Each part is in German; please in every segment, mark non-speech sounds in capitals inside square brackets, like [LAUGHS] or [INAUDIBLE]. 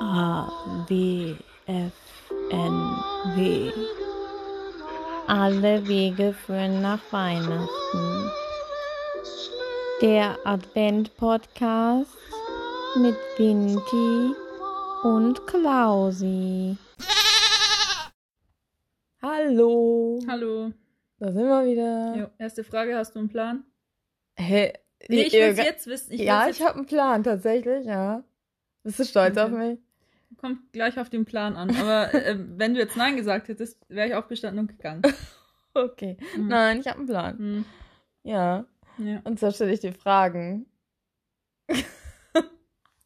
A, W, F, N, W. Alle Wege führen nach Weihnachten. Der Advent-Podcast mit Vinti und Klausi. Hallo. Hallo. Da sind wir wieder. Jo, erste Frage, hast du einen Plan? Hä? Nee, ich will jetzt wissen. Ich ja, will's ich habe einen Plan, tatsächlich, ja. Bist du stolz Okay. auf mich? jetzt, kommt gleich auf den Plan an. Aber [LAUGHS] äh, wenn du jetzt Nein gesagt hättest, wäre ich aufgestanden und gegangen. [LAUGHS] Okay. Hm. Nein, ich habe einen Plan. Hm, Ja. ja. Und zwar stelle ich dir Fragen. [LAUGHS]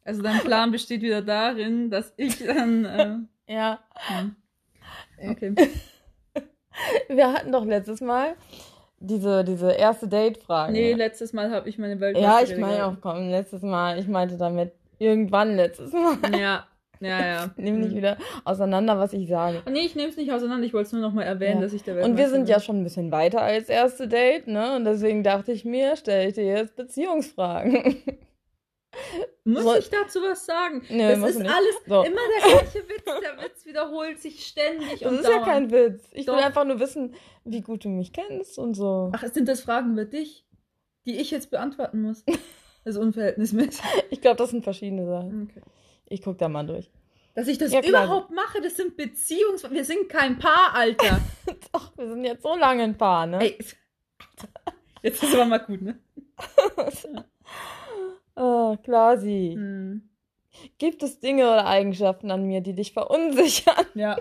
Also dein Plan besteht wieder darin, dass ich dann. Äh, Ja. hm. Okay. Wir hatten doch letztes Mal diese, diese erste Date-Frage. Nee, letztes Mal habe ich meine Welt. ja, ich meine auch, komm, letztes Mal. Ich meinte damit irgendwann letztes Mal. Ja, ja, ja. Nimm nicht Hm. wieder auseinander, was ich sage. Nee, ich nehme es nicht auseinander. Ich wollte es nur noch mal erwähnen, Ja. dass ich der Und wir sind ja schon ein bisschen weiter als erste Date, ne? Und deswegen dachte ich mir, stelle ich dir jetzt Beziehungsfragen. [LAUGHS] Muss Soll- ich dazu was sagen? Nö, das ist nicht. alles So. immer der gleiche Witz. Der Witz wiederholt sich ständig Das ist ja dauernd. kein Witz. Ich will Doch. einfach nur wissen, wie gut du mich kennst und so. Ach, sind das Fragen über dich, die ich jetzt beantworten muss? [LAUGHS] Das ist unverhältnismäßig. [LAUGHS] Ich glaube, das sind verschiedene Sachen. Okay. Ich guck da mal durch. Dass ich das Ja, überhaupt mache, das sind Beziehungs... Wir sind kein Paar, Alter. [LAUGHS] Doch, wir sind jetzt so lange ein Paar, ne? Ey, jetzt ist aber mal gut, ne? [LAUGHS] Ah, Klasi. Hm. Gibt es Dinge oder Eigenschaften an mir, die dich verunsichern? Ja.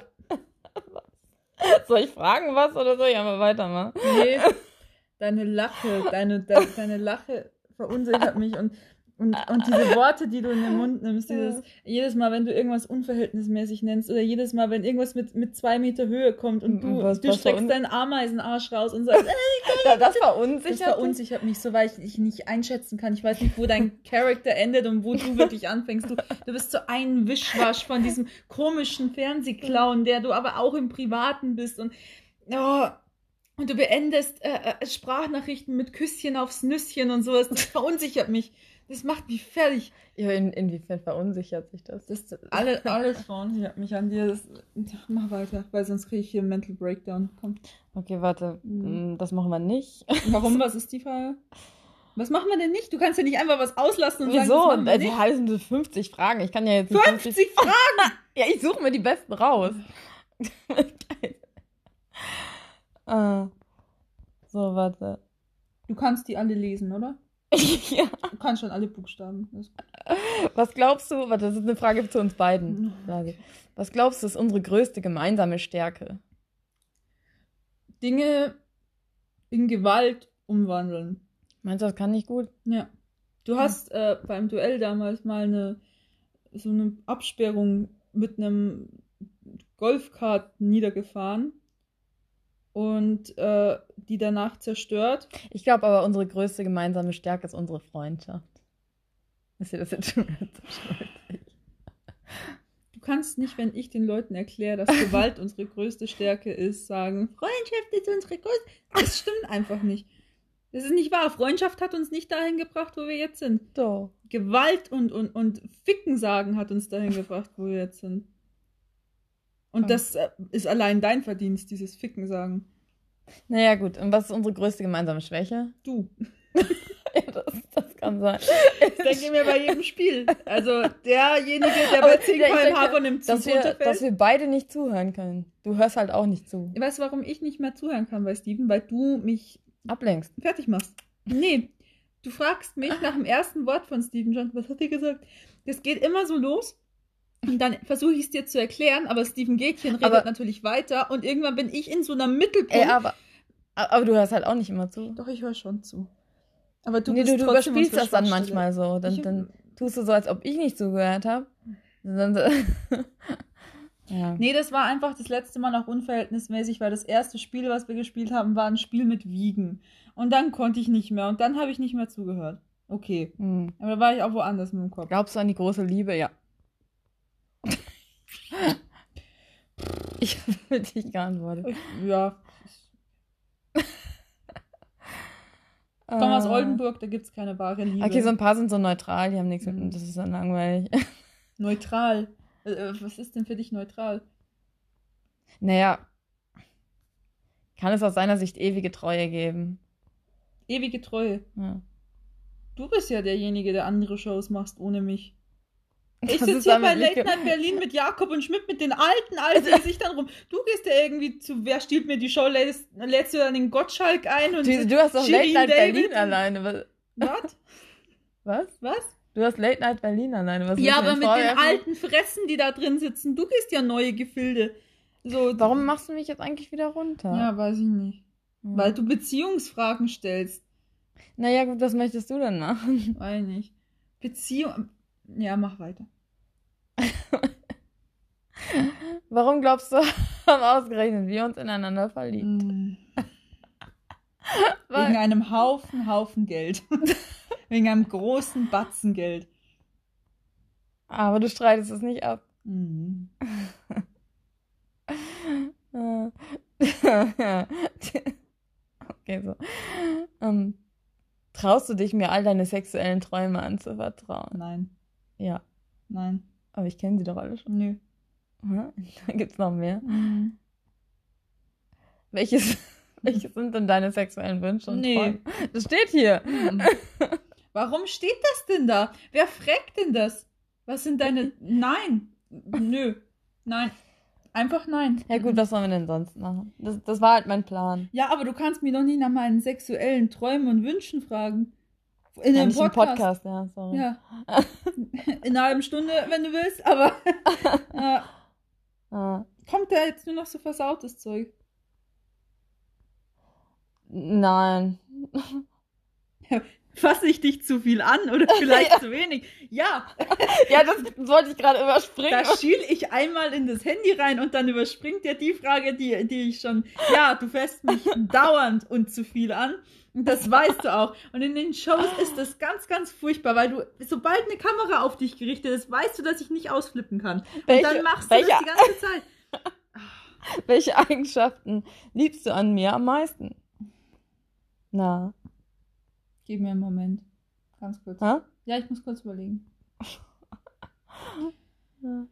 Soll ich fragen was oder soll ich einfach weitermachen? Nee. Deine Lache, deine, de, deine Lache verunsichert mich und, und, und diese Worte, die du in den Mund nimmst, dieses, jedes Mal, wenn du irgendwas unverhältnismäßig nennst oder jedes Mal, wenn irgendwas mit, mit zwei Meter Höhe kommt und du, Was- du was streckst deinen Ameisenarsch raus und sagst, Ja, das Das verunsichert. dich? verunsichert mich so, weil ich dich nicht einschätzen kann. Ich weiß nicht, wo dein Charakter endet und wo du wirklich anfängst. Du, du bist so ein Wischwasch von diesem komischen Fernsehclown, der du aber auch im Privaten bist. Und, oh, und du beendest äh, äh, Sprachnachrichten mit Küsschen aufs Nüsschen und sowas. Das verunsichert mich. Das macht mich fertig. Ja, in, inwiefern verunsichert sich das? Das alle, [LAUGHS] alles verunsichert mich an dir. Das, mach weiter, weil sonst kriege ich hier einen Mental Breakdown. Komm. Okay, warte. Mhm. Mm, Das machen wir nicht. [LAUGHS] Warum? Was ist die Frage? Was machen wir denn nicht? Du kannst ja nicht einfach was auslassen und sagen, das Wieso? Also, sind so 50 Fragen. Ich kann ja jetzt nicht 50 Fragen! [LAUGHS] Ja, ich suche mir die besten raus. Geil. Ah. So, warte. Du kannst die alle lesen, oder? [LAUGHS] ja. Du kannst schon alle Buchstaben. Was glaubst du, warte, das ist eine Frage zu uns beiden. Mhm. Frage. Was glaubst du, ist unsere größte gemeinsame Stärke? Dinge in Gewalt umwandeln. Meinst du, das kann nicht gut? Ja. Du hast äh, beim Duell damals mal eine so eine Absperrung mit einem Golfkart niedergefahren und äh, die danach zerstört. Ich glaube aber, unsere größte gemeinsame Stärke ist unsere Freundschaft. Ist dir das jetzt schon? Du kannst nicht, wenn ich den Leuten erkläre, dass Gewalt [LAUGHS] unsere größte Stärke ist, sagen, Freundschaft ist unsere größte. Das stimmt einfach nicht. Das ist nicht wahr. Freundschaft hat uns nicht dahin gebracht, wo wir jetzt sind. Doch. Gewalt und, und, und Ficken sagen hat uns dahin gebracht, wo wir jetzt sind. Und Ja. das äh, ist allein dein Verdienst, dieses Ficken sagen. Naja, gut. Und was ist unsere größte gemeinsame Schwäche? Du. [LAUGHS] ja, das, das kann sein. Das denke ich mir bei jedem Spiel. Also derjenige, der bei 10 ja, ich km/h denke, von dem Zug dass wir, dass wir beide nicht zuhören können. Du hörst halt auch nicht zu. Weißt du, warum ich nicht mehr zuhören kann bei Steven? Weil du mich Ablenkst. fertig machst. Nee, du fragst mich [LAUGHS] nach dem ersten Wort von Stephen Johnson, was hat er gesagt? Das geht immer so los. Und dann versuche ich es dir zu erklären, aber Stephen Gätchen redet Aber- natürlich weiter und irgendwann bin ich in so einer Mittelpunkt. Ey, aber, aber du hörst halt auch nicht immer zu. Doch, ich höre schon zu. Aber du nee, bist du, du trotzdem überspielst das dann manchmal so. Dann, Ich- dann tust du so, als ob ich nicht zugehört habe. [LAUGHS] Ja. Nee, das war einfach das letzte Mal noch unverhältnismäßig, weil das erste Spiel, was wir gespielt haben, war ein Spiel mit Wiegen. Und dann konnte ich nicht mehr und dann habe ich nicht mehr zugehört. Okay. Hm. Aber da war ich auch woanders mit dem Kopf. Glaubst du an die große Liebe? Ja. Ich habe dich geantwortet. Ja. Ich komme aus Äh, Oldenburg, da gibt es keine wahre Liebe. Okay, so ein paar sind so neutral, die haben nichts Mhm. mit. Das ist dann langweilig. [LAUGHS] Neutral. Äh, Was ist denn für dich neutral? Naja, kann es aus seiner Sicht ewige Treue geben? Ewige Treue. Ja. Du bist ja derjenige, der andere Shows machst ohne mich. Ich sitze hier bei Late Night Berlin mit Jakob und Schmidt mit den alten, alten Gesichtern rum. Du gehst ja irgendwie zu Wer stiehlt mir die Show, lädst, lädst du dann den Gottschalk ein und. Du, du hast doch Late Night David Berlin alleine. Was? Was? Was? Du hast Late Night Berlin alleine. Was Ja, aber mit den alten Fressen, die da drin sitzen. Du gehst ja neue Gefilde. So, Warum machst du mich jetzt eigentlich wieder runter? Ja, weiß ich nicht. Hm. Weil du Beziehungsfragen stellst. Naja, gut, was möchtest du denn machen? Weiß ich nicht. Beziehung. Ja, mach weiter. [LAUGHS] Warum glaubst du, [LAUGHS] haben ausgerechnet wir uns ineinander verliebt? Mm. [LAUGHS] Weil- Wegen einem Haufen, Haufen Geld. Wegen einem großen Batzen Geld. Aber du streitest es nicht ab. Mhm. Okay, so. Ähm, traust du dich, mir all deine sexuellen Träume anzuvertrauen? Nein, Ja, nein, aber ich kenne sie doch alle schon. nö. Hm? [LAUGHS] Da gibt's noch mehr. Mhm. Welches, [LAUGHS] welche sind denn deine sexuellen Wünsche und Nee. Träume? Das steht hier. Mhm. Warum steht das denn da? Wer fragt denn das? Was sind deine. [LAUGHS] Nein. Nö. Nein. Einfach nein. Ja gut, was sollen wir denn sonst machen? Das, das war halt mein Plan. Ja, aber du kannst mich doch nicht nach meinen sexuellen Träumen und Wünschen fragen. In ja, einem Podcast. Podcast, ja, sorry. Ja. [LAUGHS] In einer halben Stunde, wenn du willst, aber [LAUGHS] äh, Ah, kommt da jetzt nur noch so versautes Zeug? nein. [LAUGHS] Fasse ich dich zu viel an oder vielleicht Ja. zu wenig? Ja, Ja, das wollte ich gerade überspringen. da schiel ich einmal in das Handy rein und dann überspringt er die Frage, die, die ich schon. Ja, du fässt mich dauernd und zu viel an. Das weißt du auch. Und in den Shows ist das ganz, ganz furchtbar, weil du, sobald eine Kamera auf dich gerichtet ist, weißt du, dass ich nicht ausflippen kann. welche, und dann machst du welche, das die ganze Zeit. [LAUGHS] welche Eigenschaften liebst du an mir am meisten? Na, Gib mir einen Moment. Ganz kurz. hä? Ja, ich muss kurz überlegen. [LAUGHS]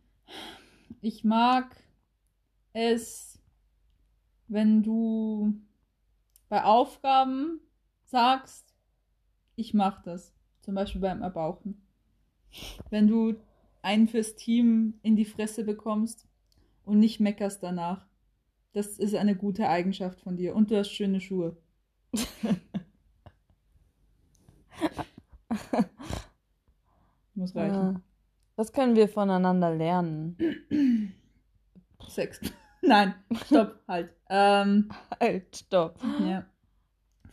Ich mag es, wenn du bei Aufgaben sagst, ich mach das. Zum Beispiel beim Erbauchen. Wenn du einen fürs Team in die Fresse bekommst und nicht meckerst danach. Das ist eine gute Eigenschaft von dir. Und du hast schöne Schuhe. [LAUGHS] Muss reichen. Was können wir voneinander lernen? Sex. [LAUGHS] Nein, stopp, halt. Ähm, [LAUGHS] Halt, stopp. ja.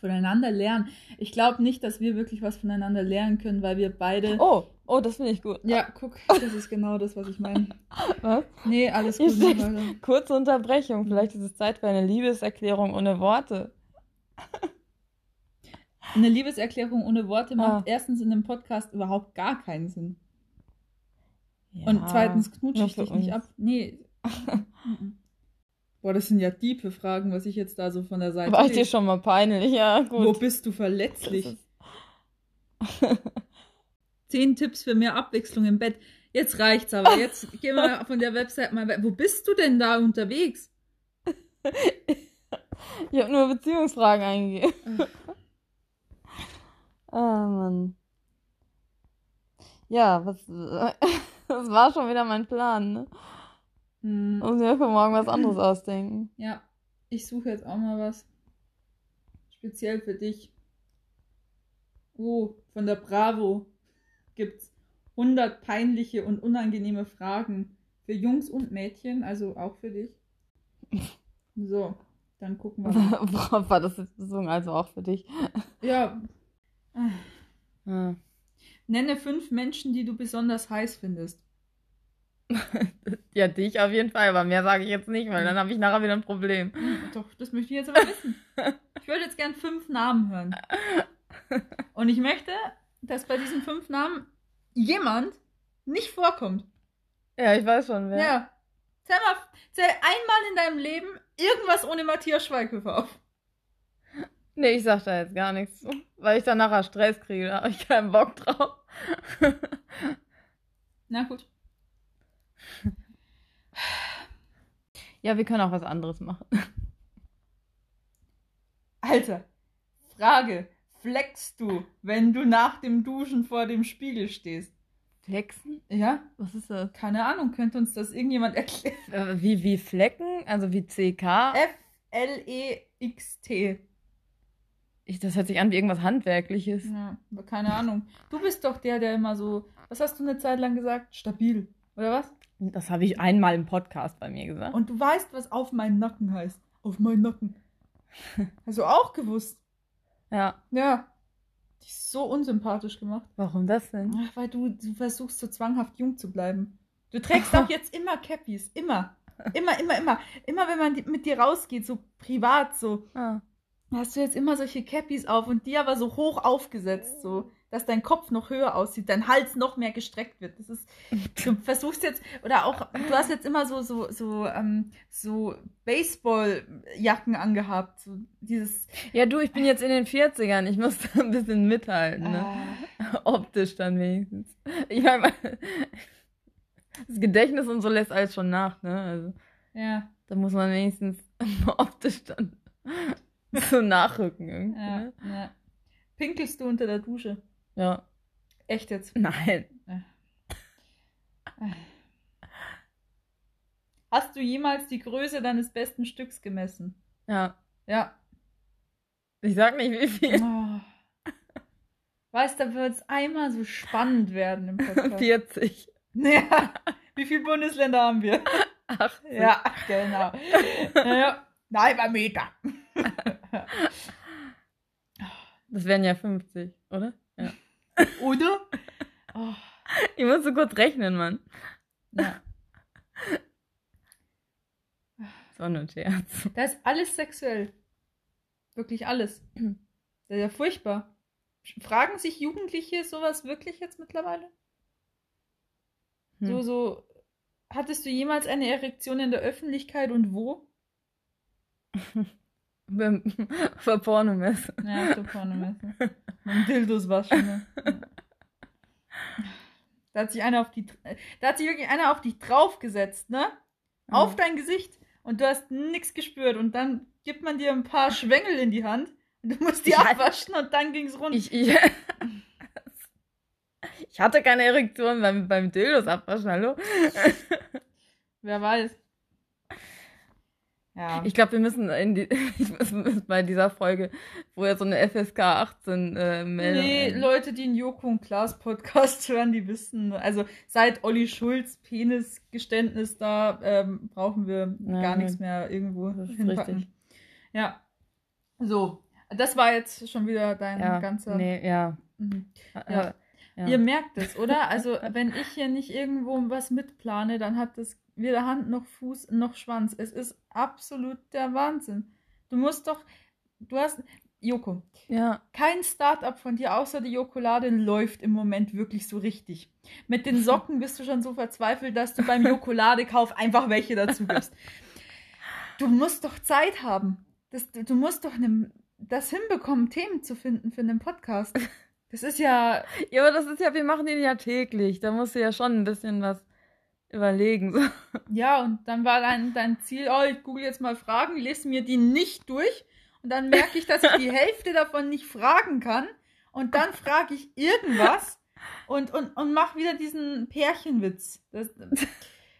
Voneinander lernen. Ich glaube nicht, dass wir wirklich was voneinander lernen können, weil wir beide. Oh, oh, das finde ich gut. Ja, guck, das ist genau das, was ich meine. [LAUGHS] Was? Nee, alles gut. kurze Unterbrechung. Vielleicht ist es Zeit für eine Liebeserklärung ohne Worte. [LAUGHS] Eine Liebeserklärung ohne Worte macht Ah. erstens in einem Podcast überhaupt gar keinen Sinn. Und Ja, zweitens knutsche ich dich nicht uns. ab. Nee. [LAUGHS] Boah, das sind ja tiefe Fragen, was ich jetzt da so von der Seite. War ich dir schon mal peinlich? Ja, Wo gut. bist du verletzlich? [LAUGHS] Zehn Tipps für mehr Abwechslung im Bett. Jetzt reicht's aber. Jetzt [LAUGHS] gehen wir von der Website mal weg. Wo bist du denn da unterwegs? [LAUGHS] Ich habe nur Beziehungsfragen eingegeben. Ah, Mann. Ja, was. Das war schon wieder mein Plan, ne? Hm, Muss mir für morgen was anderes [CLEARS THROAT] ausdenken. ja, ich suche jetzt auch mal was. Speziell für dich. Oh, von der Bravo gibt's 100 peinliche und unangenehme Fragen für Jungs und Mädchen, also auch für dich. [LAUGHS] So, dann gucken wir mal. [LAUGHS] Worauf war das jetzt bezogen? Also auch für dich. [LAUGHS] Ja, Ja. nenne fünf Menschen, die du besonders heiß findest. [LAUGHS] ja, dich auf jeden Fall, aber mehr sage ich jetzt nicht, weil dann habe ich nachher wieder ein Problem. [LAUGHS] Doch, das möchte ich jetzt aber wissen. [LAUGHS] Ich würde jetzt gern fünf Namen hören. Und ich möchte, dass bei diesen fünf Namen jemand nicht vorkommt. Ja, ich weiß schon, wer. Ja. Zähl mal, zähl einmal in deinem Leben irgendwas ohne Matthias Schweighöfer auf. Nee, ich sag da jetzt gar nichts weil ich dann nachher Stress kriege, da habe ich keinen Bock drauf. Na gut. Ja, wir können auch was anderes machen. [LAUGHS] Alter, Frage. Flexst du, wenn du nach dem Duschen vor dem Spiegel stehst? Flexen? Ja? Was ist das? Keine Ahnung, könnte uns das irgendjemand [LAUGHS] erklären? Äh, wie, wie Flecken? Also wie CK? F-L-E-X-T. Ich, das hört sich an wie irgendwas Handwerkliches. Ja, aber keine Ahnung. Du bist doch der, der immer so, was hast du eine Zeit lang gesagt? Stabil. Oder was? Das habe ich einmal im Podcast bei mir gesagt. Und du weißt, was auf meinen Nacken heißt. Auf meinen Nacken. [LAUGHS] Hast du auch gewusst? Ja. Ja. Dich so unsympathisch gemacht. Warum das denn? Ach, weil du, du versuchst so zwanghaft jung zu bleiben. Du trägst auch [LAUGHS] jetzt immer Cappies. Immer. Immer, immer, immer. Immer wenn man mit dir rausgeht, so privat, so, Ah. hast du jetzt immer solche Cappies auf und die aber so hoch aufgesetzt, so, dass dein Kopf noch höher aussieht, dein Hals noch mehr gestreckt wird. Das ist, du [LAUGHS] versuchst jetzt, oder auch, du hast jetzt immer so, so, so, ähm, so Baseballjacken angehabt, so dieses, Ja, du, ich bin jetzt in den 40ern. Ich muss [LAUGHS] da ein bisschen mithalten, ne? Ah. Optisch dann wenigstens. Ich meine, das Gedächtnis und so lässt alles schon nach, ne? Also, ja, da muss man wenigstens [LAUGHS] optisch dann so nachrücken irgendwie. ja, Ne? ja. Pinkelst du unter der Dusche? Ja. Echt jetzt? Nein. Hast du jemals die Größe deines besten Stücks gemessen? Ja. Ja. Ich sag nicht, wie viel. Oh. Weißt du, da wird es einmal so spannend werden im Podcast. [LAUGHS] 40. Ja. Wie viele Bundesländer haben wir? 80. Ja, genau. Ja. Nein, bei Meter. Das wären ja 50, oder? Oder? Oh. [LAUGHS] Ich muss so kurz rechnen, Mann. Ja. [LAUGHS] Nur ein Scherz. Da ist alles sexuell. Wirklich alles. Das ist ja furchtbar. Fragen sich Jugendliche sowas wirklich jetzt mittlerweile? Hm. So, so, hattest du jemals eine Erektion in der Öffentlichkeit und wo? [LAUGHS] Beim Für Pornomesse. Ja, so vorne Mit Dildos waschen, ne? [LAUGHS] Da hat sich einer auf die, da hat sich wirklich einer auf dich draufgesetzt, ne? Auf dein Gesicht. Und du hast nichts gespürt. Und dann gibt man dir ein paar Schwengel in die Hand. Und du musst die Ich abwaschen und dann ging's rund. Ich, ich, [LAUGHS] ich hatte keine Erektion beim, beim Dildos abwaschen, hallo? Wer weiß. Ja. Ich glaube, wir müssen in die, [LAUGHS] muss bei dieser Folge, wo ja so eine FSK 18 äh, Meldung. Nee, Leute, die einen Joko und Klaas Podcast [LAUGHS] hören, die wissen, also seit Olli Schulz Penisgeständnis da, ähm, brauchen wir Ja, gar nichts mehr irgendwo hinpacken. richtig. Ja. So, das war jetzt schon wieder dein ja, ganzer. Nee, ja. Mhm. Ja. ja. Ihr merkt es, oder? Also, wenn ich hier nicht irgendwo was mitplane, dann hat das weder Hand noch Fuß noch Schwanz. Es ist absolut der Wahnsinn. Du musst doch, du hast, Joko, ja. kein Startup von dir außer die Jokolade läuft im Moment wirklich so richtig. Mit den [LAUGHS] Socken bist du schon so verzweifelt, dass du beim Jokolade-Kauf einfach welche dazu gibst. Du musst doch Zeit haben. Das, du musst doch ne, das hinbekommen, Themen zu finden für einen Podcast. [LAUGHS] Das ist ja, Ja, aber das ist ja, wir machen den ja täglich. Da musst du ja schon ein bisschen was überlegen. So. [LAUGHS] ja, und dann war dein, dein Ziel, oh, ich google jetzt mal Fragen, lese mir die nicht durch und dann merke ich, dass ich die [LAUGHS] Hälfte davon nicht fragen kann und dann frage ich irgendwas und, und, und mache wieder diesen Pärchenwitz. Das,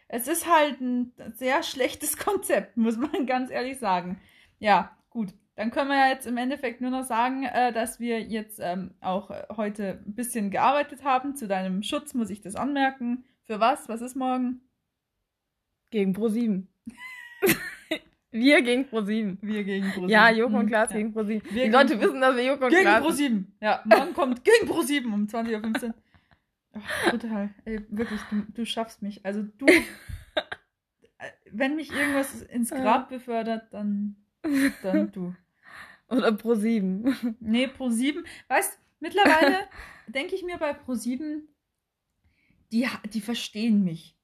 es ist halt ein sehr schlechtes Konzept, muss man ganz ehrlich sagen. Ja, gut. Dann können wir ja jetzt im Endeffekt nur noch sagen, äh, dass wir jetzt ähm, auch äh, heute ein bisschen gearbeitet haben. Zu deinem Schutz muss ich das anmerken. Für was? Was ist morgen? Gegen Pro7. [LAUGHS] wir gegen Pro7. Wir gegen ProSieben. Ja, Joko und Klaas ja. gegen Pro7. Die Leute gegen- wissen, dass wir Joko und Gegen Klaas Pro7. Ja, morgen kommt gegen Pro7 um 20.15 Uhr. Ach, total. Ey, wirklich, du, du schaffst mich. Also du, [LAUGHS] wenn mich irgendwas ins Grab befördert, dann, dann du. [LAUGHS] Oder Pro7. Nee, Pro7. Weißt, mittlerweile denke ich mir bei Pro7, die, die verstehen mich.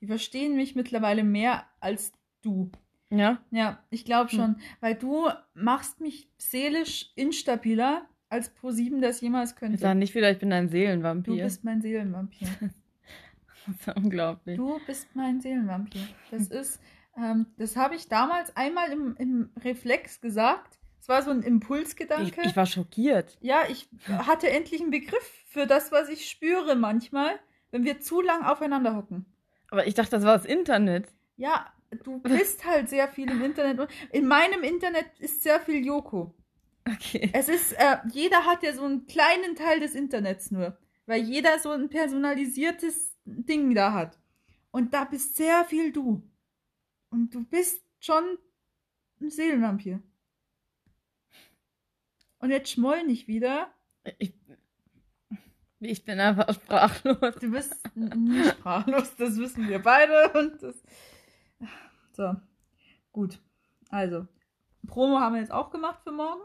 Die verstehen mich mittlerweile mehr als du. Ja? Ja, ich glaube Hm. schon. Weil du machst mich seelisch instabiler, als Pro7 das jemals Ich könnte. sage nicht wieder, ich bin ein Du Seelenvampir. bist mein Seelenvampir. [LAUGHS] das ist unglaublich. Du bist mein Seelenvampir. Das [LAUGHS] ist, Ähm, das habe ich damals einmal im, im Reflex gesagt. Es war so ein Impulsgedanke. Ich, ich war schockiert. ja, ich hatte endlich einen Begriff für das, was ich spüre manchmal, wenn wir zu lang aufeinander hocken. Aber ich dachte, das war das Internet. Ja, du bist halt sehr viel im Internet. und In meinem Internet ist sehr viel Joko. Okay. Es ist, äh, jeder hat ja so einen kleinen Teil des Internets nur, weil jeder so ein personalisiertes Ding da hat. Und da bist sehr viel du. Und du bist schon ein Seelenvampir. Und jetzt schmoll nicht wieder. Ich, ich bin einfach sprachlos. Du bist n- nicht sprachlos, das wissen wir beide. Und das. So, gut. Also, Promo haben wir jetzt auch gemacht für morgen.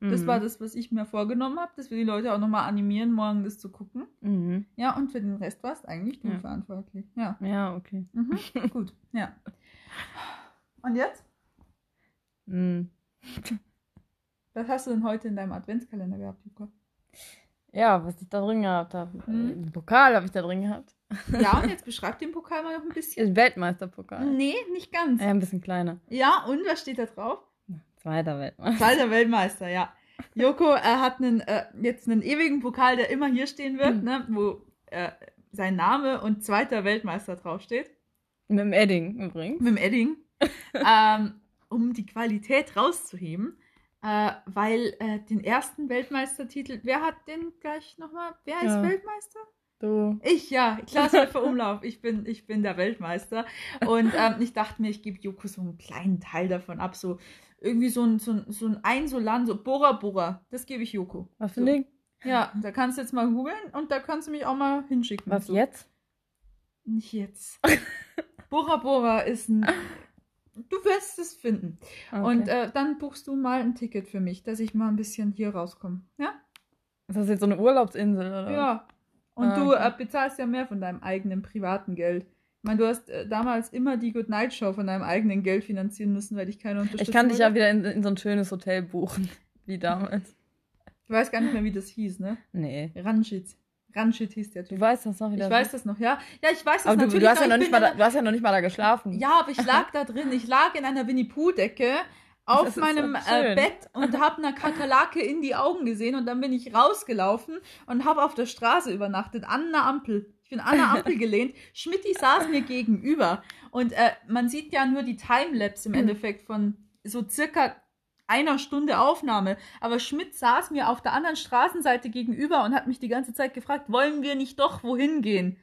Das Mhm. war das, was ich mir vorgenommen habe, dass wir die Leute auch nochmal animieren, morgen das zu gucken. Mhm. Ja, und für den Rest warst eigentlich du Ja. verantwortlich. Ja. Ja, okay. Mhm. Gut, ja. Und jetzt? Mhm. Was hast du denn heute in deinem Adventskalender gehabt, Luca? Ja, was ich da drin gehabt habe. Mhm. Einen Pokal habe ich da drin gehabt. Ja, und [LAUGHS] jetzt beschreib den Pokal mal noch ein bisschen. Ist Weltmeisterpokal. Nee, nicht ganz. Ja, ein bisschen kleiner. Ja, und was steht da drauf? Zweiter Weltmeister. Zweiter [LAUGHS] Weltmeister, ja. Joko er hat einen, äh, jetzt einen ewigen Pokal, der immer hier stehen wird, Mhm. ne, wo äh, sein Name und zweiter Weltmeister draufsteht. Mit dem Edding übrigens. Mit dem Edding. [LAUGHS] ähm, um die Qualität rauszuheben. Äh, weil äh, den ersten Weltmeistertitel, wer hat den gleich nochmal? Wer ist Ja. Weltmeister? Du. Ich, ja, Klasse für Umlauf. Ich bin, ich bin der Weltmeister. Und ähm, ich dachte mir, ich gebe Joko so einen kleinen Teil davon ab. So irgendwie so ein, so ein, so ein Einsolan, so Bora Bora. Das gebe ich Joko. Was für so. ein Ding? Ja, da kannst du jetzt mal googeln und da kannst du mich auch mal hinschicken. Was so. jetzt? Nicht jetzt. Bora Bora ist ein. Du wirst es finden. Okay. Und äh, dann buchst du mal ein Ticket für mich, dass ich mal ein bisschen hier rauskomme. Ja? ist das jetzt so eine Urlaubsinsel oder? Ja. Und Ah, du okay. äh, bezahlst ja mehr von deinem eigenen privaten Geld. Ich meine, du hast äh, damals immer die Good Night Show von deinem eigenen Geld finanzieren müssen, weil dich keiner unterstützt. Ich kann dich ja wieder in, in so ein schönes Hotel buchen, [LAUGHS] wie damals. Ich weiß gar nicht mehr, wie das hieß, ne? Nee. Ranjit. Ranjit hieß der Du Typ. weißt das noch wieder. Ich weiß das noch, ja. Ja, ich weiß das Aber du, natürlich. du, hast ja aber noch ich nicht mal da, du hast ja noch nicht mal da geschlafen. Ja, aber ich lag da drin. Ich lag in einer Winnie Pooh-Decke auf meinem äh. Bett und habe einer Kakerlake in die Augen gesehen und dann bin ich rausgelaufen und habe auf der Straße übernachtet, an einer Ampel. Ich bin an einer Ampel [LAUGHS] gelehnt. Schmidti saß mir gegenüber und äh, man sieht ja nur die Timelapse im Endeffekt von so circa einer Stunde Aufnahme. Aber Schmidt saß mir auf der anderen Straßenseite gegenüber und hat mich die ganze Zeit gefragt, wollen wir nicht doch wohin gehen?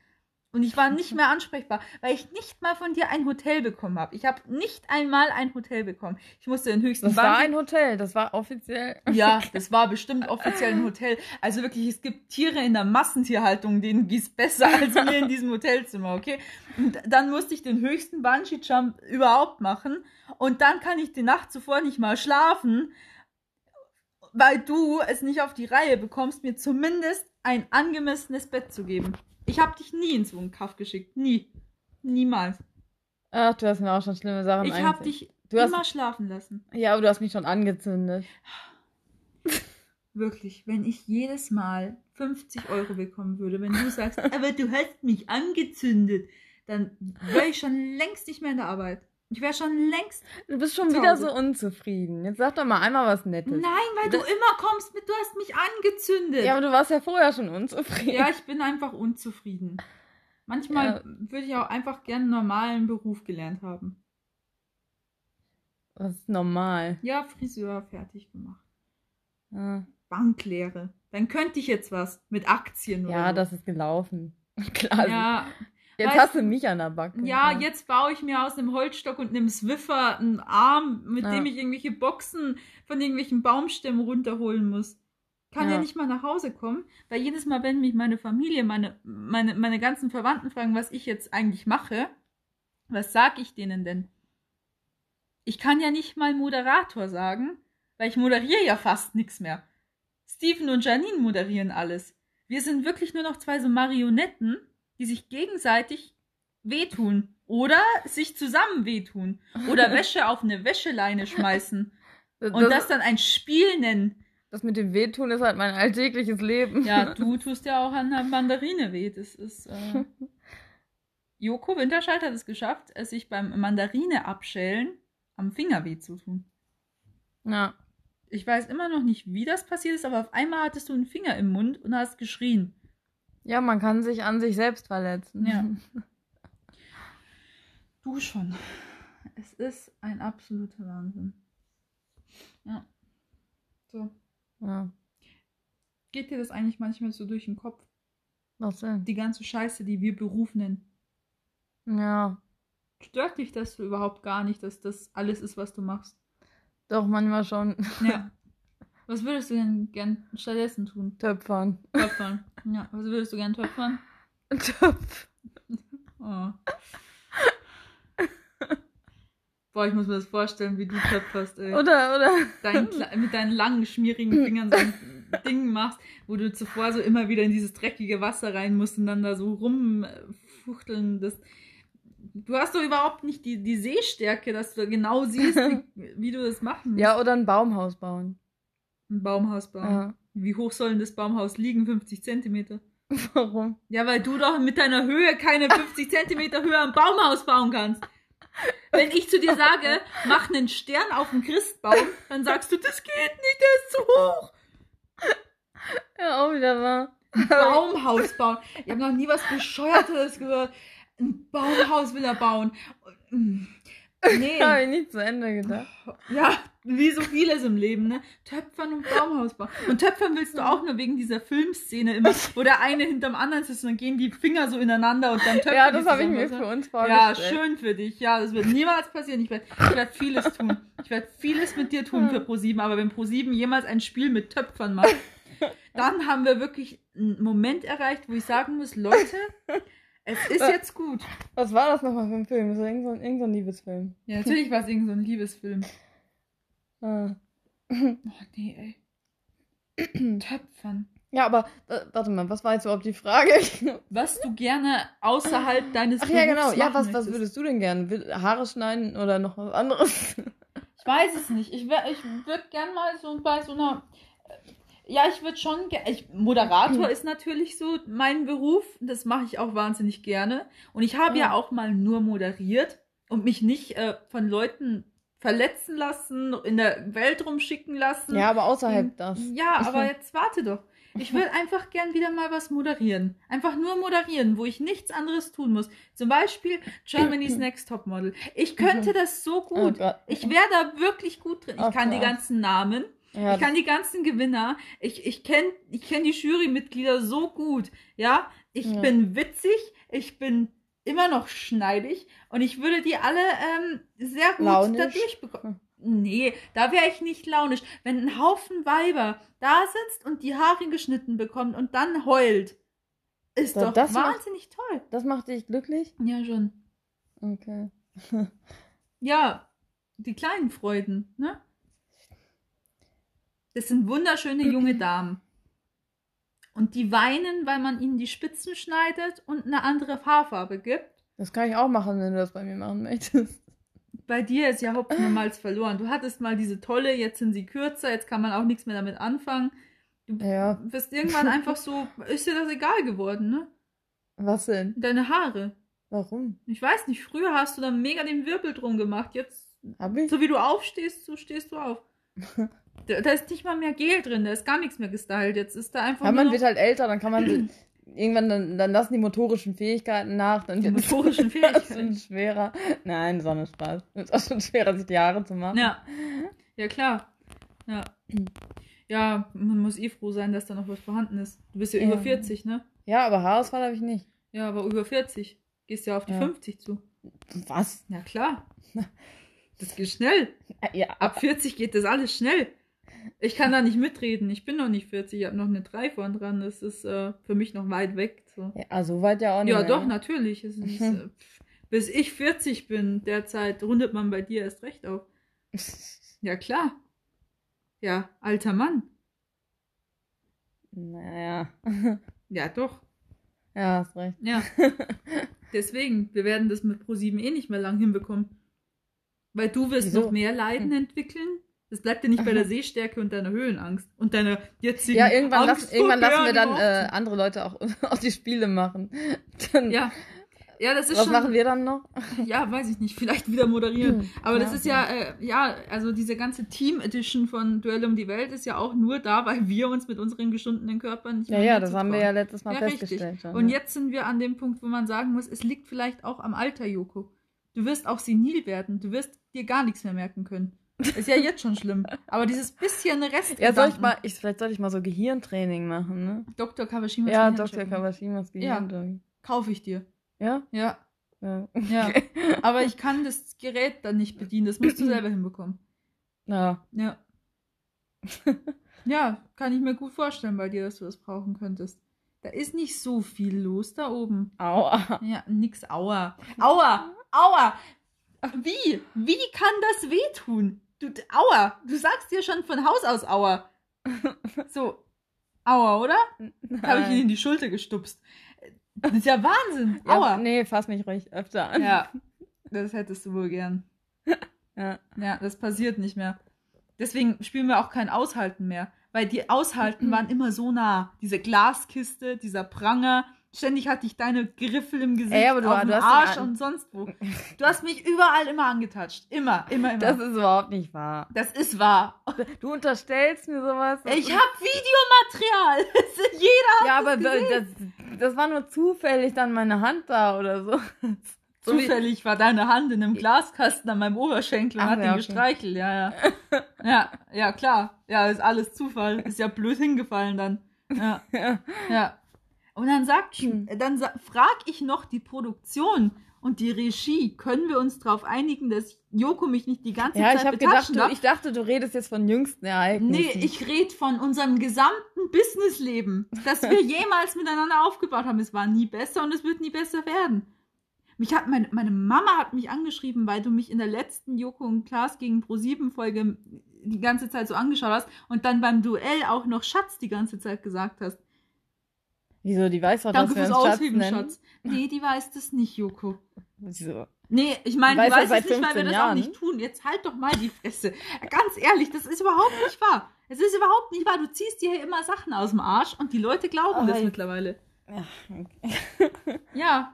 Und ich war [LAUGHS] nicht mehr ansprechbar, weil ich nicht mal von dir ein Hotel bekommen habe. Ich habe nicht einmal ein Hotel bekommen. Ich musste den höchsten Das war Bungee- ein Hotel, das war offiziell. ja, [LAUGHS] das war bestimmt offiziell ein Hotel. Also wirklich, es gibt Tiere in der Massentierhaltung, denen geht's besser [LAUGHS] als mir in diesem Hotelzimmer, okay? Und dann musste ich den höchsten Bungee-Jump überhaupt machen. Und dann kann ich die Nacht zuvor nicht mal schlafen, weil du es nicht auf die Reihe bekommst, mir zumindest ein angemessenes Bett zu geben. Ich habe dich nie in so einen Kaff geschickt. Nie. Niemals. Ach, du hast mir auch schon schlimme Sachen Ich habe dich Du hast- immer schlafen lassen. Ja, aber du hast mich schon angezündet. [LAUGHS] Wirklich, wenn ich jedes Mal 50 Euro bekommen würde, wenn du sagst, [LAUGHS] aber du hast mich angezündet, dann wäre ich schon längst nicht mehr in der Arbeit. Ich wäre schon längst. Du bist schon wieder so unzufrieden. Jetzt sag doch mal einmal was Nettes. Nein, weil du Das- immer kommst mit, du hast mich angezündet. Ja, aber du warst ja vorher schon unzufrieden. Ja, ich bin einfach unzufrieden. Manchmal Ja. würde ich auch einfach gerne einen normalen Beruf gelernt haben. Das ist normal. Ja, Friseur fertig gemacht. Ja, Banklehre. Dann könnte ich jetzt was mit Aktien oder ja so. das ist gelaufen. [LAUGHS] Klar. Ja, jetzt weißt hast du mich an der Backe. Ja, jetzt baue ich mir aus einem Holzstock und einem Swiffer einen Arm, mit Ja. dem ich irgendwelche Boxen von irgendwelchen Baumstämmen runterholen muss. Kann ja. Ja. nicht mal nach Hause kommen, weil jedes Mal, wenn mich meine Familie, meine, meine, meine ganzen Verwandten fragen, was ich jetzt eigentlich mache, was sag ich denen denn? Ich kann ja nicht mal Moderator sagen, weil ich moderiere ja fast nichts mehr. Steven und Janine moderieren alles. Wir sind wirklich nur noch zwei so Marionetten, die sich gegenseitig wehtun oder sich zusammen wehtun oder [LAUGHS] Wäsche auf eine Wäscheleine schmeißen das, und das dann ein Spiel nennen. das mit dem Wehtun ist halt mein alltägliches Leben. Ja, du [LAUGHS] tust ja auch an der Mandarine weh. Das ist. Äh, [LAUGHS] Joko Winterscheid hat es geschafft, es sich beim Mandarine abschälen am Finger weh zu tun. Ja. Ich weiß immer noch nicht, wie das passiert ist, aber auf einmal hattest du einen Finger im Mund und hast geschrien. Ja, man kann sich an sich selbst verletzen. Ja. [LAUGHS] Du schon. Es ist ein absoluter Wahnsinn. Ja. So. Ja. Geht dir das eigentlich manchmal so durch den Kopf? Was denn? Die ganze Scheiße, die wir Beruf nennen. Ja. Stört dich das überhaupt gar nicht, dass das alles ist, was du machst? Doch, manchmal schon. Ja. [LAUGHS] Was würdest du denn gern stattdessen tun? Töpfern. Töpfern. Ja, was würdest du gern töpfern? Töpf. Oh. Boah, ich muss mir das vorstellen, wie du töpferst, ey. Oder, oder. Dein, mit deinen langen, schmierigen Fingern so ein Ding machst, wo du zuvor so immer wieder in dieses dreckige Wasser rein musst und dann da so rumfuchteln. Das, du hast doch überhaupt nicht die, die Sehstärke, dass du genau siehst, [LAUGHS] wie, wie du das machen musst. Ja, oder ein Baumhaus bauen. Ein Baumhaus bauen. Ja. Wie hoch soll denn das Baumhaus liegen? 50 Zentimeter. [LAUGHS] Warum? Ja, weil du doch mit deiner Höhe keine 50 [LAUGHS] Zentimeter höher ein Baumhaus bauen kannst. Wenn ich zu dir sage, mach einen Stern auf den Christbaum, dann sagst du, das geht nicht, der ist zu hoch. Ja, auch wieder wahr. Ein [LAUGHS] Baumhaus bauen. Ich habe noch nie was Bescheuertes gehört. Ein Baumhaus will er bauen. Nee. Habe ich nicht zu Ende gedacht. Ja, wie so vieles im Leben, ne? Töpfern und Baumhaus bauen. Und Töpfern willst du auch nur wegen dieser Filmszene immer, [LAUGHS] wo der eine hinterm anderen sitzt und dann gehen die Finger so ineinander und dann töpfern Ja, das habe ich mir für uns Ja, vorgestellt. schön für dich. Ja, das wird niemals passieren. Ich werde ich werd vieles tun. Ich werde vieles mit dir tun für ProSieben, aber wenn ProSieben jemals ein Spiel mit Töpfern macht, [LAUGHS] dann haben wir wirklich einen Moment erreicht, wo ich sagen muss, Leute, es ist jetzt gut. Was war das nochmal für ein Film? Das war irgend so ein, irgend so ein Liebesfilm. Ja, natürlich war es irgend so ein Liebesfilm. Ah. Oh, nee, ey. [CLEARS THROAT] Töpfern. Ja, aber äh, warte mal, was war jetzt überhaupt die Frage? [LAUGHS] Was du gerne außerhalb deines Ach ja, genau. Berufs Ja, was, was würdest du denn gern? Will- Haare schneiden oder noch was anderes? [LAUGHS] Ich weiß es nicht. Ich, wär- ich würde gern mal so bei so einer. Ja, ich würde schon. Ich, Moderator ist natürlich so mein Beruf. Das mache ich auch wahnsinnig gerne. Und ich habe ja Ja. auch mal nur moderiert und mich nicht äh, von Leuten verletzen lassen, in der Welt rumschicken lassen. ja, aber außerhalb das. Ja, aber jetzt warte doch. Ich würde einfach gern wieder mal was moderieren. Einfach nur moderieren, wo ich nichts anderes tun muss. Zum Beispiel Germany's [CLEARS THROAT] Next Topmodel. Ich könnte das so Oh gut. Ich wäre da wirklich gut drin. Ich kann die ganzen Namen. Ja, ich kann die ganzen Gewinner. Ich, ich kenne ich kenn die Jurymitglieder so gut. Ja, ich Ja. bin witzig. Ich bin immer noch schneidig. Und ich würde die alle ähm, sehr gut Launisch? da durchbekommen. Nee, da wäre ich nicht launisch. Wenn ein Haufen Weiber da sitzt und die Haare geschnitten bekommt und dann heult, ist Da- doch das macht- wahnsinnig toll. das macht dich glücklich? Ja, schon. Okay. [LAUGHS] Ja, die kleinen Freuden, ne? Das sind wunderschöne junge Damen. Und die weinen, weil man ihnen die Spitzen schneidet und eine andere Haarfarbe gibt. Das kann ich auch machen, wenn du das bei mir machen möchtest. Bei dir ist ja Hopfen und Malz verloren. Du hattest mal diese tolle, jetzt sind sie kürzer, jetzt kann man auch nichts mehr damit anfangen. Du Ja. bist irgendwann einfach so, ist dir das egal geworden, ne? Was denn? Deine Haare. Warum? Ich weiß nicht, früher hast du da mega den Wirbel drum gemacht. Jetzt, Hab ich? so wie du aufstehst, so stehst du auf. [LAUGHS] Da, da ist nicht mal mehr Gel drin, da ist gar nichts mehr gestylt. Jetzt ist da einfach Ja, man wird halt älter, dann kann man [CLEARS THROAT] irgendwann, dann, dann lassen die motorischen Fähigkeiten nach. Dann Die wird es motorischen [LAUGHS] Fähigkeiten. schwerer. Nein, so eine Spaß. Ist auch schon schwerer, sich die Haare zu machen. Ja. Ja, klar. Ja. Ja, man muss eh froh sein, dass da noch was vorhanden ist. Du bist ja, Ja. über 40, ne? Ja, aber Haarausfall habe ich nicht. Ja, aber über 40. Gehst ja auf die Ja. 50 zu. Was? Ja, klar. [LAUGHS] Das geht schnell. Ja, Ab 40 geht das alles schnell. Ich kann da nicht mitreden. Ich bin noch nicht 40. Ich habe noch eine 3 vorn dran. Das ist äh, für mich noch weit weg. So. ja so weit ja auch nicht. Ja, mehr, doch, ne? natürlich. Ist, Mhm. äh, bis ich 40 bin, derzeit rundet man bei dir erst recht auf. [LAUGHS] Ja, klar. Ja, alter Mann. Naja. [LAUGHS] Ja, doch. Ja, hast recht. Ja. [LAUGHS] Deswegen, wir werden das mit Pro7 eh nicht mehr lang hinbekommen. Weil du wirst Wieso? noch mehr Leiden entwickeln. Das bleibt dir nicht bei der Sehstärke und deiner Höhenangst und deiner jetzigen Ja, irgendwann, Angst lassen, irgendwann lassen wir dann äh, andere Leute auch, [LAUGHS] auch die Spiele machen. Dann, Ja, ja, das ist Was schon. machen wir dann noch? Ja, weiß ich nicht, vielleicht wieder moderieren. Hm, Aber das ja, ist ja, äh, ja, also diese ganze Team Edition von Duell um die Welt ist ja auch nur da, weil wir uns mit unseren geschundenen Körpern nicht Ja, mehr ja, mehr das haben wir ja letztes Mal Ja, festgestellt. richtig. schon, Und ja. jetzt sind wir an dem Punkt, wo man sagen muss, es liegt vielleicht auch am Alter, Joko. Du wirst auch senil werden. Du wirst dir gar nichts mehr merken können. Ist ja jetzt schon schlimm. Aber dieses bisschen Rest. Ja, soll ich mal, ich, vielleicht sollte ich mal so Gehirntraining machen, ne? Dr. Kawashimas Ja, Gehirnchip. Dr. Kawashimas Gehirntraining. Kaufe ich dir. Ja? Ja, Ja. ja. Aber ich kann das Gerät dann nicht bedienen. Das musst du [CLEARS THROAT] selber hinbekommen. Ja. Ja. [LAUGHS] ja, kann ich mir gut vorstellen bei dir, dass du das brauchen könntest. Da ist nicht so viel los da oben. Aua. Ja, nix Aua. Aua! Aua! Wie? Wie kann das wehtun? Du, aua! Du sagst dir schon von Haus aus Aua. [LAUGHS] So. Aua, oder? Habe ich ihn in die Schulter gestupst. Das ist ja Wahnsinn. Ja, Aua. nee, fass mich ruhig öfter an. Ja, [LAUGHS] das hättest du wohl gern. Ja. Ja, das passiert nicht mehr. Deswegen spielen wir auch kein Aushalten mehr. Weil die Aushalten [CLEARS THROAT] waren immer so nah. Diese Glaskiste, dieser Pranger. Ständig hatte ich deine Griffel im Gesicht, Ey, aber du- auf dem hast Arsch und sonst wo. [LAUGHS] Du hast mich überall immer angetatscht. Immer, immer, immer. Das Das, ist überhaupt nicht wahr. ist wahr. Du unterstellst mir sowas. [LAUGHS] Das Ich habe Videomaterial. Jeder Ja, aber das, das, das war nur zufällig dann meine Hand da oder so. [LAUGHS] Zufällig war deine Hand in einem Glaskasten an meinem Oberschenkel und Ach, hat ja, ihn okay. gestreichelt. Ja, ja. Ja, ja, klar. Ja, ist alles Zufall. Ist ja blöd hingefallen dann. Ja, ja. Und dann sagt, Hm. dann frag ich noch die Produktion und die Regie. Können wir uns darauf einigen, dass Joko mich nicht die ganze Ja, Zeit ich betatschen gedacht, du, ich dachte, du redest jetzt von jüngsten Ereignissen. Nee, ich rede von unserem gesamten Businessleben, das wir [LAUGHS] jemals miteinander aufgebaut haben. Es war nie besser und es wird nie besser werden. Mich hat meine, meine Mama hat mich angeschrieben, weil du mich in der letzten Joko und Klaas gegen Pro7 Folge die ganze Zeit so angeschaut hast und dann beim Duell auch noch Schatz die ganze Zeit gesagt hast. Wieso, die weiß doch, Danke dass wir uns Schatz nennen. Schatz. Nee, die weiß das nicht, Joko. Wieso? Nee, ich meine, Die weiß weiß es nicht, weil wir 15 das auch Jahren. nicht tun. Jetzt halt doch mal die Fresse. Ganz ehrlich, das ist überhaupt nicht wahr. Es ist überhaupt nicht wahr. Du ziehst dir hier immer Sachen aus dem Arsch und die Leute glauben Oh, das hey. mittlerweile. Ja, okay. Ja.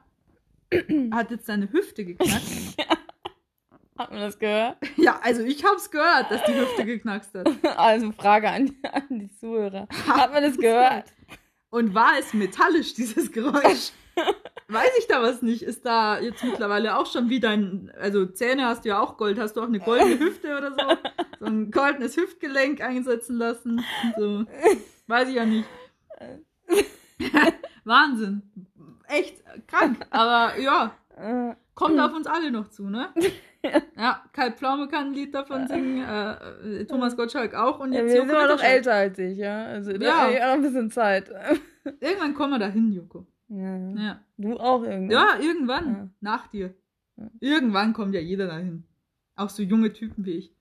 Hat jetzt deine Hüfte geknackt? [LAUGHS] Hat man das gehört? ja, also ich hab's gehört, dass die Hüfte geknackst hat. [LAUGHS] Also Frage an, an die Zuhörer. [LAUGHS] Hat man das gehört? Und war es metallisch, dieses Geräusch? [LAUGHS] Weiß ich da was nicht? Ist da jetzt mittlerweile auch schon wie dein, also Zähne hast du ja auch Gold, hast du auch eine goldene Hüfte oder so? So ein goldenes Hüftgelenk einsetzen lassen? So. Weiß ich ja nicht. [LAUGHS] Wahnsinn. Echt krank. Aber ja, Äh, kommt auf uns alle noch zu, ne? [LAUGHS] Ja, Kai Pflaume kann ein Lied davon singen, äh, äh, Thomas Gottschalk auch und ja, jetzt wir Joko sind immer noch älter als ich, ja. Also da Ja. auch noch ein bisschen Zeit. [LAUGHS] Irgendwann kommen wir dahin, Joko. Ja. Ja. Du auch irgendwie. Ja, irgendwann. Ja. Nach dir. Ja. Irgendwann kommt ja jeder dahin. Auch so junge Typen wie ich.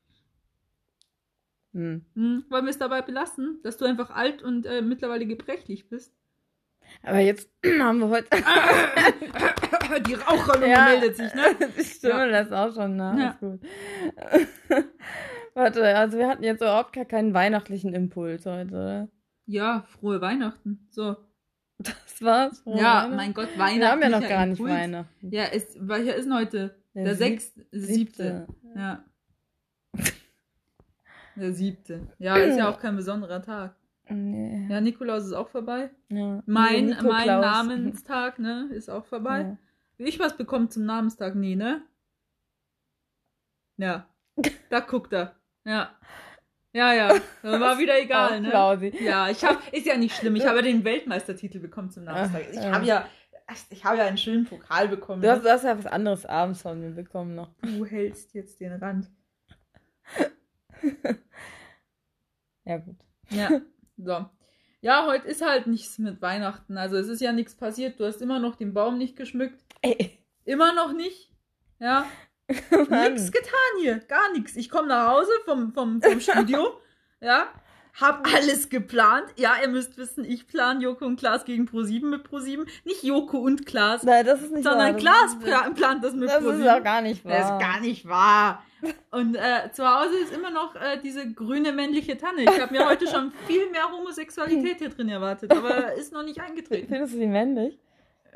Hm. Hm, wollen wir es dabei belassen, dass du einfach alt und äh, mittlerweile gebrechlich bist? Aber jetzt [CLEARS THROAT] haben wir heute. [LAUGHS] [LAUGHS] Die Raucherlunge Ja. meldet sich, ne? [LAUGHS] Die Stimme lässt auch schon nach. Ja. [LAUGHS] Warte, also wir hatten jetzt überhaupt gar keinen weihnachtlichen Impuls heute, oder? Ja, frohe Weihnachten. So. Das war's. Frohe ja, mein Gott, Weihnachten. Wir haben ja noch gar nicht Weihnachten. Ja, ist, weil hier ist denn heute der, sieb- sechste, siebte. Ja. Der siebte. Ja, ist ja auch kein besonderer Tag. Nee. Ja, Nikolaus ist auch vorbei. Ja. Mein, mein. Namenstag, ne, ist auch vorbei. Ja. Wie ich was bekomme zum Namenstag? Nee, ne? Ja. [LAUGHS] Da guckt er. Ja. Ja, ja. [LAUGHS] War wieder egal, ne? Klausi. Ja, ich hab, ist ja nicht schlimm. Ich habe ja den Weltmeistertitel bekommen zum Namenstag. Ich habe ja, ich habe ja einen schönen Pokal bekommen. Du hast, du hast ja was anderes abends von mir bekommen noch. Du hältst jetzt den Rand. [LAUGHS] Ja, gut. Ja. So. Ja, heute ist halt nichts mit Weihnachten. Also es ist ja nichts passiert. Du hast immer noch den Baum nicht geschmückt. Ey, Immer noch nicht. Ja. [LAUGHS] Mann. Nix getan hier, gar nichts. Ich komme nach Hause vom, vom, vom Studio, [LAUGHS] ja, hab alles geplant. Ja, ihr müsst wissen, ich plan Joko und Klaas gegen Pro7 mit Pro7. Nicht Joko und Klaas, Nein, das ist nicht sondern wahr. Klaas Das pla- plant das mit Das ist Pro7. auch gar nicht Das wahr. ist gar nicht wahr. Und äh, zu Hause ist immer noch äh, diese grüne männliche Tanne. Ich habe mir heute schon viel mehr Homosexualität hier drin erwartet, aber [LAUGHS] ist noch nicht eingetreten. Findest du sie männlich?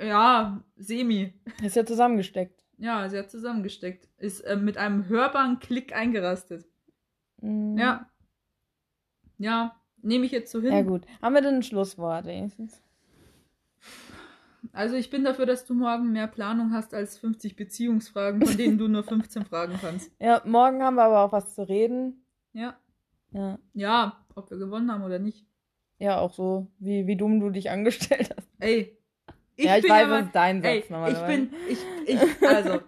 Ja, semi. Ist ja zusammengesteckt. Ja, sie hat zusammengesteckt. Ist äh, mit einem hörbaren Klick eingerastet. Mhm. Ja. Ja, nehme ich jetzt so hin. Ja, gut. Haben wir denn ein Schlusswort wenigstens? Also ich bin dafür, dass du morgen mehr Planung hast als 50 Beziehungsfragen, von denen du nur 15 fragen kannst. Ja, morgen haben wir aber auch was zu reden. Ja. Ja. Ja, ob wir gewonnen haben oder nicht. Ja, auch so, wie, wie dumm du dich angestellt hast. Ey. Ja, ich bin weiß, das ist dein Satz Ey, ich normalerweise. bin, ich, ich, also,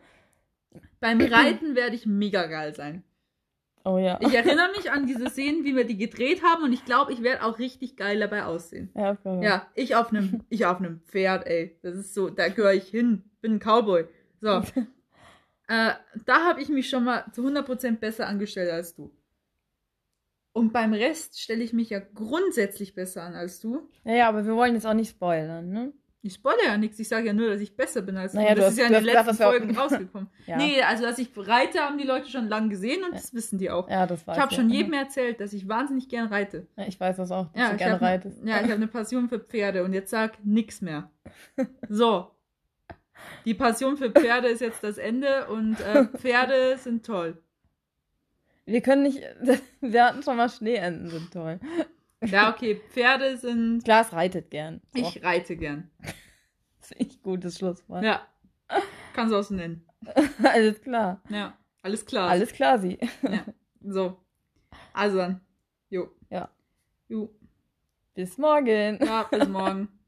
beim [CLEARS THROAT] Reiten werde ich mega geil sein. Oh ja. Ich [LAUGHS] erinnere mich an diese Szenen, wie wir die gedreht haben und ich glaube, ich werde auch richtig geil dabei aussehen. ja, okay. Ja, ich auf einem, ich auf einem Pferd, ey. Das ist so, da gehöre ich hin. Bin ein Cowboy. So. [LAUGHS] äh, da habe ich mich schon mal zu 100% besser angestellt als du. Und beim Rest stelle ich mich ja grundsätzlich besser an als du. Ja, ja, aber wir wollen jetzt auch nicht spoilern, ne? Ich spoilere ja nichts, ich sage ja nur, dass ich besser bin als Naja, du. Das hast- ist ja in den gesagt, letzten auch- Folgen rausgekommen. [LAUGHS] Ja. Nee, also dass ich reite, haben die Leute schon lange gesehen und Ja. das wissen die auch. Ja, das weiß ich habe schon jedem erzählt, dass ich wahnsinnig gern reite. Ja, ich weiß das auch, dass Ja, du ich gerne reitest. ja, ich habe eine Passion für Pferde und jetzt sag nix mehr. [LAUGHS] So. Die Passion für Pferde ist jetzt das Ende und äh, Pferde [LAUGHS] sind toll. Wir können nicht. Wir hatten schon mal Schneeenten, sind toll. Ja, okay, Pferde sind. Glas reitet gern. So, Ich reite gern. das [LAUGHS] ist echt gutes Schlusswort. Ja. Kannst du auch so nennen. [LAUGHS] Alles klar. Ja. Alles klar. Alles klar, sie. Ja. So. Also dann. Jo. Ja. Jo. Bis morgen. Ja, bis morgen. [LAUGHS]